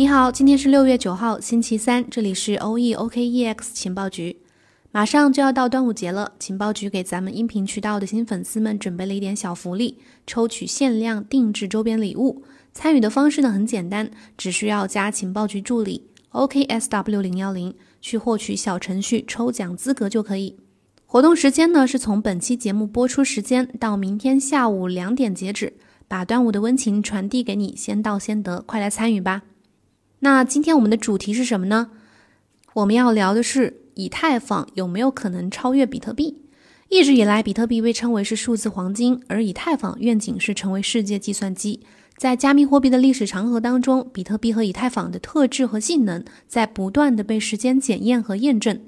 你好，今天是六月九号，星期三，这里是 O E O K E X 情报局。马上就要到端午节了，情报局给咱们音频渠道的新粉丝们准备了一点小福利，抽取限量定制周边礼物。参与的方式呢很简单，只需要加情报局助理 O K S W 零幺零去获取小程序抽奖资格就可以。活动时间呢是从本期节目播出时间到明天下午两点截止，把端午的温情传递给你，先到先得，快来参与吧！那今天我们的主题是什么呢？我们要聊的是以太坊有没有可能超越比特币？一直以来，比特币被称为是数字黄金，而以太坊愿景是成为世界计算机。在加密货币的历史长河当中，比特币和以太坊的特质和性能在不断的被时间检验和验证。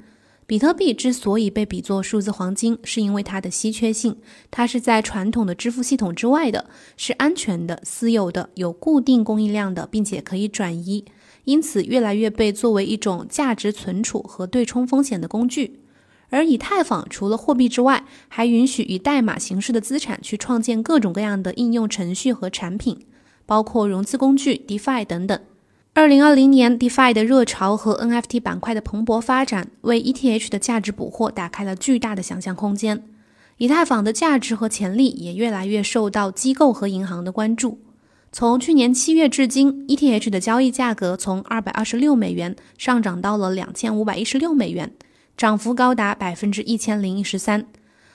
比特币之所以被比作数字黄金，是因为它的稀缺性，它是在传统的支付系统之外的，是安全的、私有的、有固定供应量的，并且可以转移。因此，越来越被作为一种价值存储和对冲风险的工具。而以太坊除了货币之外，还允许以代码形式的资产去创建各种各样的应用程序和产品，包括融资工具、DeFi 等等。二零二零年，DeFi 的热潮和 NFT 板块的蓬勃发展，为 ETH 的价值捕获打开了巨大的想象空间。以太坊的价值和潜力也越来越受到机构和银行的关注。从去年七月至今，ETH 的交易价格从二百二十六美元上涨到了两千五百一十六美元，涨幅高达百分之一千零一十三。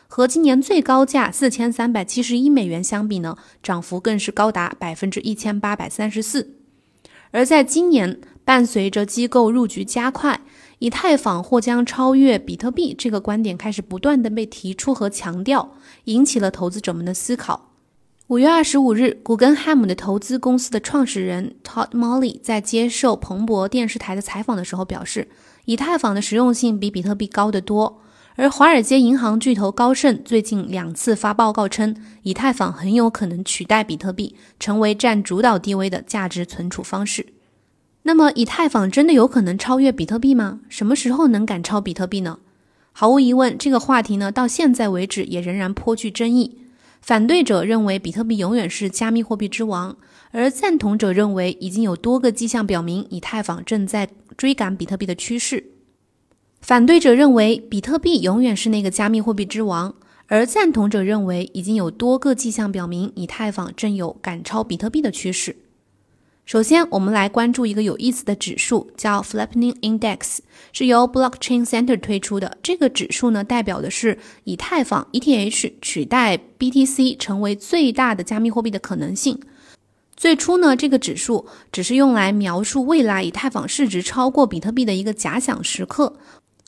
和今年最高价四千三百七十一美元相比呢，涨幅更是高达百分之一千八百三十四。而在今年，伴随着机构入局加快，以太坊或将超越比特币这个观点开始不断的被提出和强调，引起了投资者们的思考。五月二十五日，古根汉姆的投资公司的创始人 Todd Molly 在接受彭博电视台的采访的时候表示，以太坊的实用性比比特币高得多。而华尔街银行巨头高盛最近两次发报告称，以太坊很有可能取代比特币，成为占主导地位的价值存储方式。那么，以太坊真的有可能超越比特币吗？什么时候能赶超比特币呢？毫无疑问，这个话题呢，到现在为止也仍然颇具争议。反对者认为比特币永远是加密货币之王，而赞同者认为已经有多个迹象表明以太坊正在追赶比特币的趋势。反对者认为比特币永远是那个加密货币之王，而赞同者认为已经有多个迹象表明以太坊正有赶超比特币的趋势。首先，我们来关注一个有意思的指数，叫 Flipping Index，是由 Blockchain Center 推出的。这个指数呢，代表的是以太坊 ETH 取代 BTC 成为最大的加密货币的可能性。最初呢，这个指数只是用来描述未来以太坊市值超过比特币的一个假想时刻。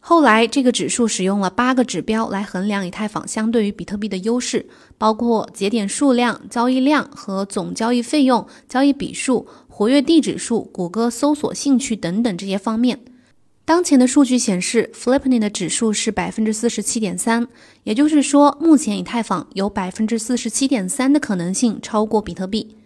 后来，这个指数使用了八个指标来衡量以太坊相对于比特币的优势，包括节点数量、交易量和总交易费用、交易笔数、活跃地址数、谷歌搜索兴趣等等这些方面。当前的数据显示 f l i p p i n 的指数是百分之四十七点三，也就是说，目前以太坊有百分之四十七点三的可能性超过比特币。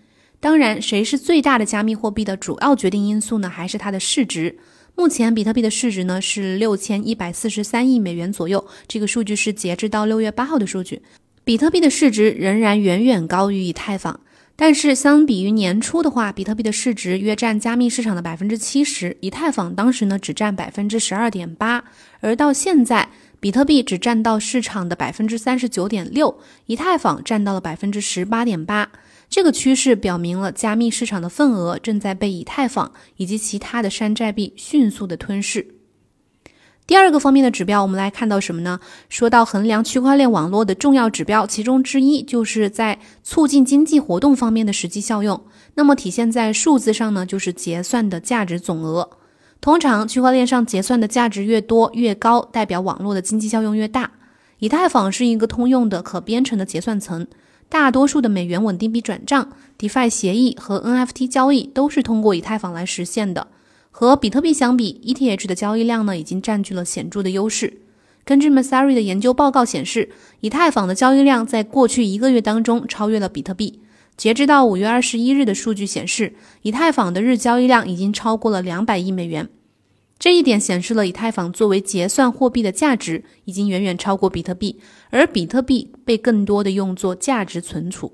当然，谁是最大的加密货币的主要决定因素呢？还是它的市值。目前比特币的市值呢是六千一百四十三亿美元左右，这个数据是截至到六月八号的数据。比特币的市值仍然远远高于以太坊，但是相比于年初的话，比特币的市值约占加密市场的百分之七十，以太坊当时呢只占百分之十二点八，而到现在，比特币只占到市场的百分之三十九点六，以太坊占到了百分之十八点八。这个趋势表明了加密市场的份额正在被以太坊以及其他的山寨币迅速的吞噬。第二个方面的指标，我们来看到什么呢？说到衡量区块链网络的重要指标，其中之一就是在促进经济活动方面的实际效用。那么体现在数字上呢，就是结算的价值总额。通常区块链上结算的价值越多越高，代表网络的经济效用越大。以太坊是一个通用的可编程的结算层。大多数的美元稳定币转账、DeFi 协议和 NFT 交易都是通过以太坊来实现的。和比特币相比，ETH 的交易量呢已经占据了显著的优势。根据 Masari 的研究报告显示，以太坊的交易量在过去一个月当中超越了比特币。截止到五月二十一日的数据显示，以太坊的日交易量已经超过了两百亿美元。这一点显示了以太坊作为结算货币的价值已经远远超过比特币，而比特币被更多的用作价值存储。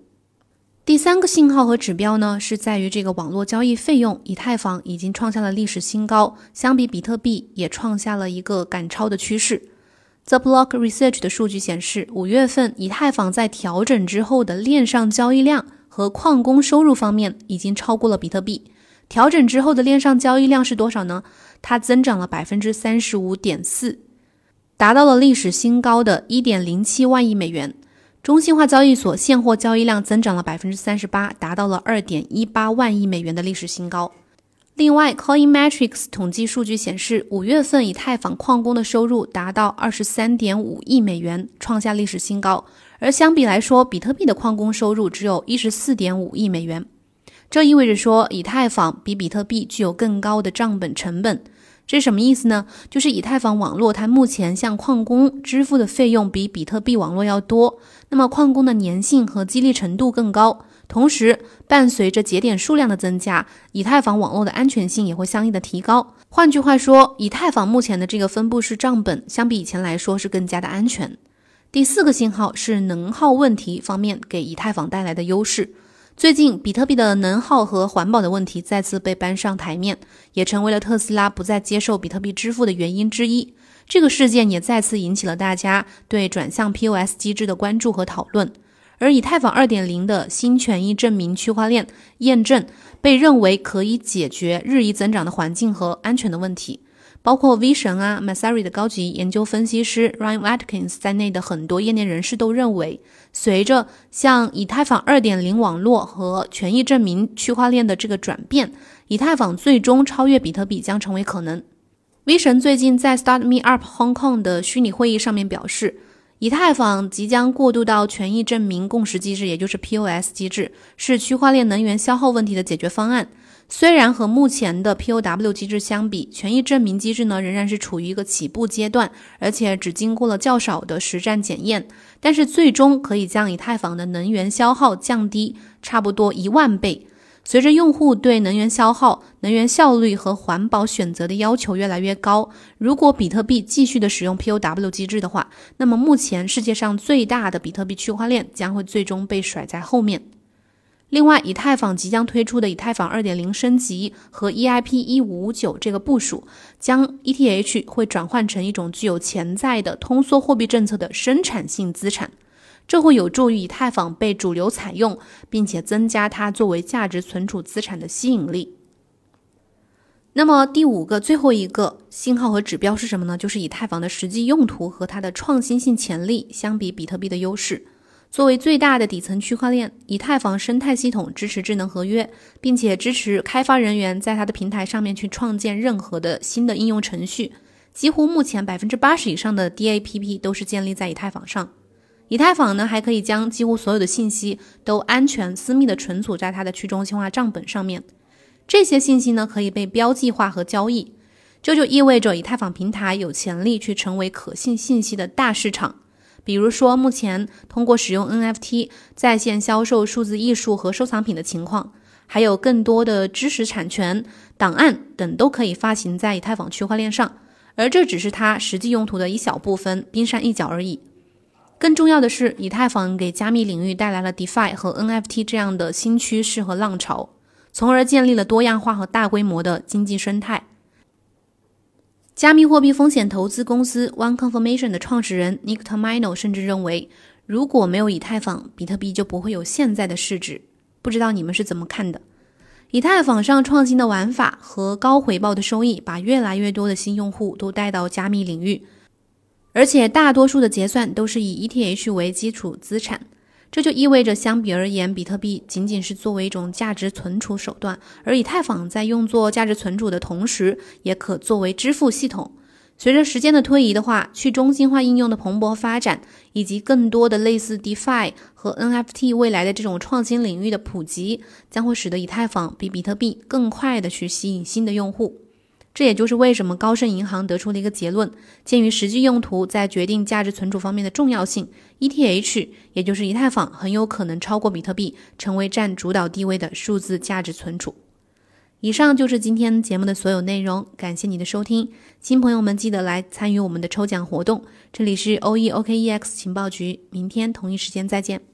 第三个信号和指标呢，是在于这个网络交易费用，以太坊已经创下了历史新高，相比比特币也创下了一个赶超的趋势。The Block Research 的数据显示，五月份以太坊在调整之后的链上交易量和矿工收入方面已经超过了比特币。调整之后的链上交易量是多少呢？它增长了百分之三十五点四，达到了历史新高的一点零七万亿美元。中心化交易所现货交易量增长了百分之三十八，达到了二点一八万亿美元的历史新高。另外，Coin Metrics 统计数据显示，五月份以太坊矿工的收入达到二十三点五亿美元，创下历史新高。而相比来说，比特币的矿工收入只有一十四点五亿美元。这意味着说，以太坊比比特币具有更高的账本成本。这是什么意思呢？就是以太坊网络它目前向矿工支付的费用比比特币网络要多，那么矿工的粘性和激励程度更高，同时伴随着节点数量的增加，以太坊网络的安全性也会相应的提高。换句话说，以太坊目前的这个分布式账本相比以前来说是更加的安全。第四个信号是能耗问题方面给以太坊带来的优势。最近，比特币的能耗和环保的问题再次被搬上台面，也成为了特斯拉不再接受比特币支付的原因之一。这个事件也再次引起了大家对转向 POS 机制的关注和讨论。而以太坊2.0的新权益证明区块链验证被认为可以解决日益增长的环境和安全的问题。包括 V 神啊、Masari 的高级研究分析师 Ryan Watkins 在内的很多业内人士都认为，随着像以太坊2.0网络和权益证明区块链的这个转变，以太坊最终超越比特币将成为可能。V 神最近在 Start Me Up Hong Kong 的虚拟会议上面表示，以太坊即将过渡到权益证明共识机制，也就是 POS 机制，是区块链能源消耗问题的解决方案。虽然和目前的 POW 机制相比，权益证明机制呢仍然是处于一个起步阶段，而且只经过了较少的实战检验，但是最终可以将以太坊的能源消耗降低差不多一万倍。随着用户对能源消耗、能源效率和环保选择的要求越来越高，如果比特币继续的使用 POW 机制的话，那么目前世界上最大的比特币区块链将会最终被甩在后面。另外，以太坊即将推出的以太坊2.0升级和 EIP 1559这个部署，将 ETH 会转换成一种具有潜在的通缩货币政策的生产性资产，这会有助于以太坊被主流采用，并且增加它作为价值存储资产的吸引力。那么第五个、最后一个信号和指标是什么呢？就是以太坊的实际用途和它的创新性潜力相比比特币的优势。作为最大的底层区块链，以太坊生态系统支持智能合约，并且支持开发人员在它的平台上面去创建任何的新的应用程序。几乎目前百分之八十以上的 DAPP 都是建立在以太坊上。以太坊呢，还可以将几乎所有的信息都安全私密的存储在它的去中心化账本上面。这些信息呢，可以被标记化和交易。这就意味着以太坊平台有潜力去成为可信信息的大市场。比如说，目前通过使用 NFT 在线销售数字艺术和收藏品的情况，还有更多的知识产权、档案等都可以发行在以太坊区块链上，而这只是它实际用途的一小部分，冰山一角而已。更重要的是，以太坊给加密领域带来了 DeFi 和 NFT 这样的新趋势和浪潮，从而建立了多样化和大规模的经济生态。加密货币风险投资公司 One Confirmation 的创始人 Nick Tomino 甚至认为，如果没有以太坊，比特币就不会有现在的市值。不知道你们是怎么看的？以太坊上创新的玩法和高回报的收益，把越来越多的新用户都带到加密领域，而且大多数的结算都是以 ETH 为基础资产。这就意味着，相比而言，比特币仅仅是作为一种价值存储手段，而以太坊在用作价值存储的同时，也可作为支付系统。随着时间的推移的话，去中心化应用的蓬勃发展，以及更多的类似 DeFi 和 NFT 未来的这种创新领域的普及，将会使得以太坊比比特币更快的去吸引新的用户。这也就是为什么高盛银行得出了一个结论：鉴于实际用途在决定价值存储方面的重要性，ETH 也就是以太坊很有可能超过比特币，成为占主导地位的数字价值存储。以上就是今天节目的所有内容，感谢你的收听。新朋友们记得来参与我们的抽奖活动。这里是 OEOKEX 情报局，明天同一时间再见。